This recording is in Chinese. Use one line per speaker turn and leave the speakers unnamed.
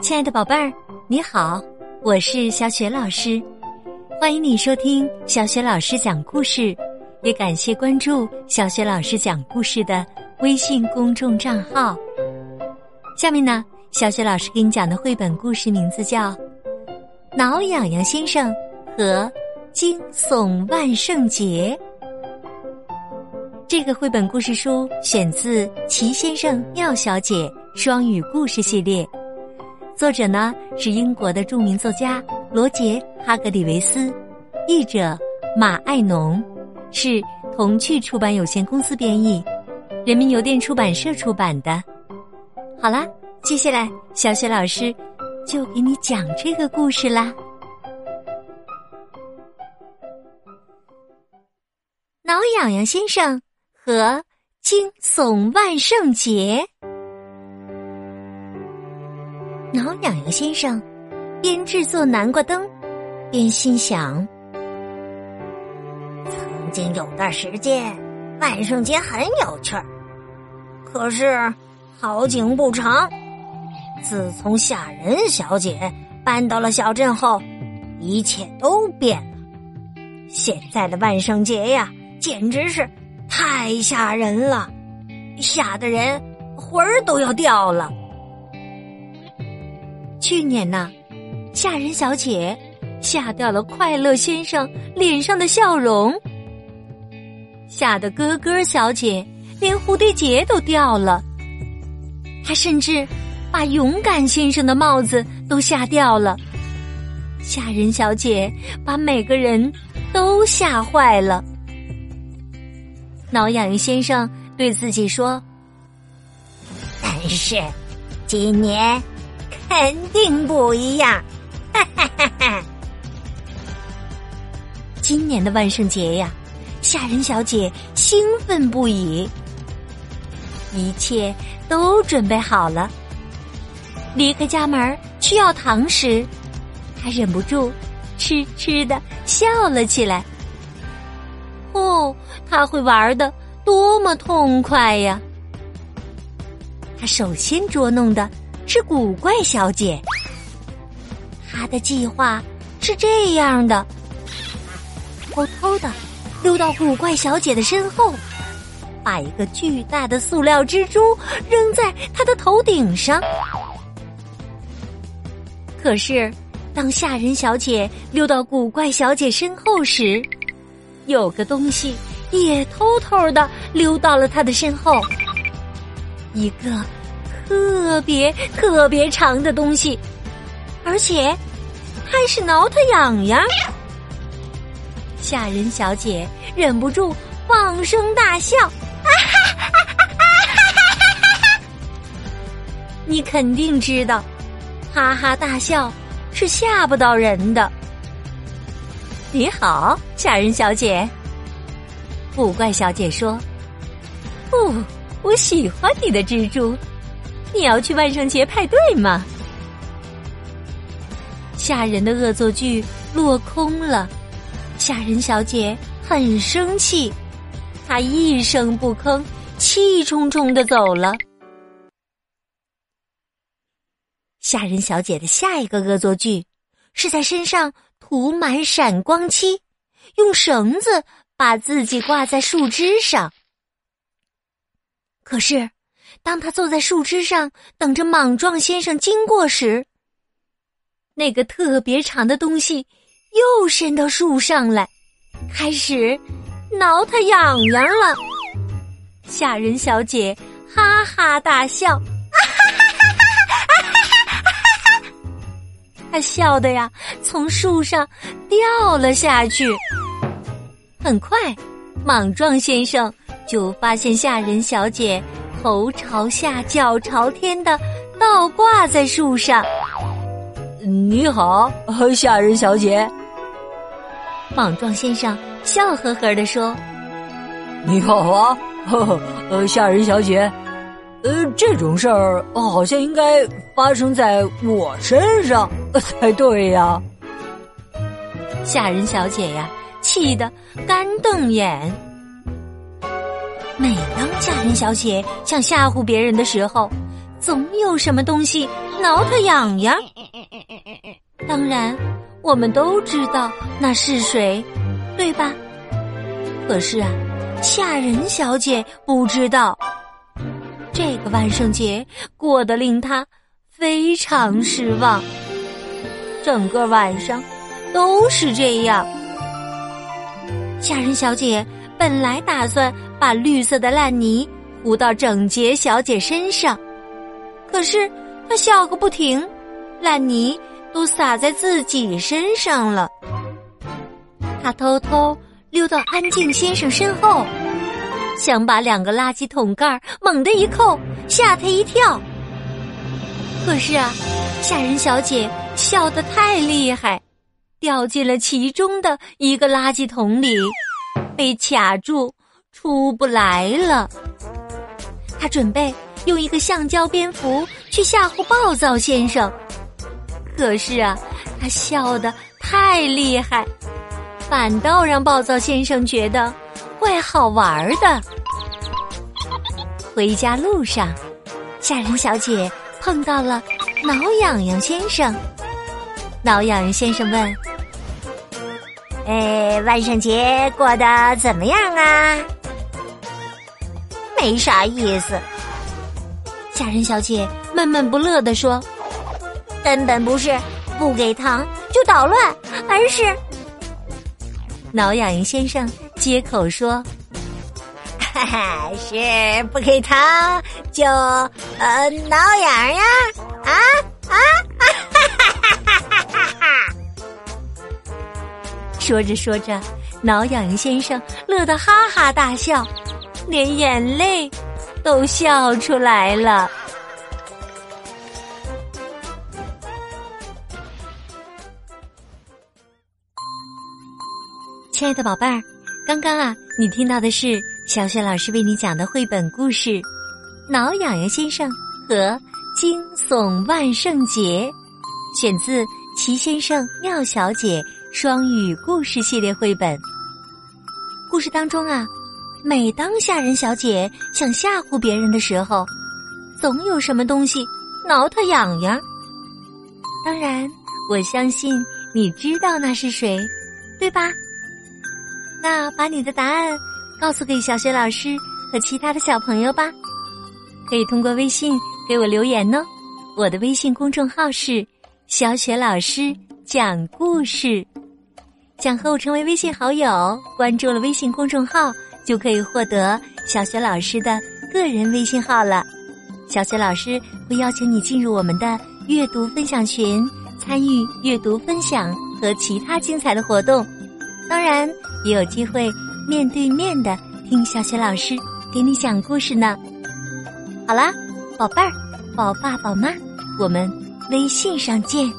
亲爱的宝贝儿，你好，我是小雪老师，欢迎你收听小雪老师讲故事，也感谢关注小雪老师讲故事的微信公众账号。下面呢，小雪老师给你讲的绘本故事名字叫《挠痒痒先生和惊悚万圣节》。这个绘本故事书选自《奇先生妙小姐》双语故事系列。作者呢是英国的著名作家罗杰·哈格里维斯，译者马爱农，是童趣出版有限公司编译，人民邮电出版社出版的。好啦，接下来小雪老师就给你讲这个故事啦。挠痒痒先生和惊悚万圣节。挠痒痒先生边制作南瓜灯，边心想：
曾经有段时间，万圣节很有趣儿。可是好景不长，自从吓人小姐搬到了小镇后，一切都变了。现在的万圣节呀，简直是太吓人了，吓得人魂儿都要掉了。
去年呢，吓人小姐吓掉了快乐先生脸上的笑容，吓得咯咯小姐连蝴蝶结都掉了，她甚至把勇敢先生的帽子都吓掉了。吓人小姐把每个人都吓坏了。挠痒痒先生对自己说：“
但是今年。”肯定不一样，哈哈哈哈！
今年的万圣节呀，吓人小姐兴奋不已，一切都准备好了。离开家门去要糖时，她忍不住痴痴的笑了起来。哦，他会玩的多么痛快呀！他首先捉弄的。是古怪小姐，他的计划是这样的：偷偷的溜到古怪小姐的身后，把一个巨大的塑料蜘蛛扔在她的头顶上。可是，当吓人小姐溜到古怪小姐身后时，有个东西也偷偷的溜到了他的身后，一个。特别特别长的东西，而且还是挠他痒痒。吓人小姐忍不住放声大笑，啊哈哈哈哈哈！你肯定知道，哈哈大笑是吓不到人的。你好，吓人小姐。古怪小姐说：“哦，我喜欢你的蜘蛛。”你要去万圣节派对吗？吓人的恶作剧落空了，吓人小姐很生气，她一声不吭，气冲冲的走了。吓人小姐的下一个恶作剧是在身上涂满闪光漆，用绳子把自己挂在树枝上，可是。当他坐在树枝上等着莽撞先生经过时，那个特别长的东西又伸到树上来，开始挠他痒痒了。吓人小姐哈哈大笑，他笑的呀，从树上掉了下去。很快，莽撞先生就发现吓人小姐。头朝下，脚朝天的倒挂在树上。
你好，吓人小姐。
莽撞先生笑呵呵的说：“
你好啊，呵呵，呃，吓人小姐。呃，这种事儿好像应该发生在我身上 才对呀。”
吓人小姐呀，气得干瞪眼。每当吓人小姐想吓唬别人的时候，总有什么东西挠她痒痒。当然，我们都知道那是谁，对吧？可是啊，吓人小姐不知道。这个万圣节过得令她非常失望，整个晚上都是这样。吓人小姐本来打算把绿色的烂泥糊到整洁小姐身上，可是她笑个不停，烂泥都洒在自己身上了。她偷偷溜到安静先生身后。想把两个垃圾桶盖猛地一扣，吓他一跳。可是啊，吓人小姐笑得太厉害，掉进了其中的一个垃圾桶里，被卡住，出不来了。她准备用一个橡胶蝙蝠去吓唬暴躁先生，可是啊，她笑得太厉害，反倒让暴躁先生觉得。怪好玩的。回家路上，吓人小姐碰到了挠痒痒先生。挠痒痒先生问：“
哎，万圣节过得怎么样啊？”“没啥意思。”
吓人小姐闷闷不乐地说：“
根本不是不给糖就捣乱，而是……”
挠痒痒先生。接口说：“
哈哈，是不给糖就呃挠痒痒啊啊！”哈哈哈哈哈哈！
说着说着，挠痒痒先生乐得哈哈大笑，连眼泪都笑出来了。亲爱的宝贝儿。刚刚啊，你听到的是小雪老师为你讲的绘本故事《挠痒痒先生和惊悚万圣节》，选自《齐先生妙小姐》双语故事系列绘本。故事当中啊，每当吓人小姐想吓唬别人的时候，总有什么东西挠她痒痒。当然，我相信你知道那是谁，对吧？那把你的答案告诉给小雪老师和其他的小朋友吧，可以通过微信给我留言哦。我的微信公众号是“小雪老师讲故事”，想和我成为微信好友，关注了微信公众号就可以获得小雪老师的个人微信号了。小雪老师会邀请你进入我们的阅读分享群，参与阅读分享和其他精彩的活动。当然也有机会面对面的听小雪老师给你讲故事呢。好啦，宝贝儿，宝爸宝妈，我们微信上见。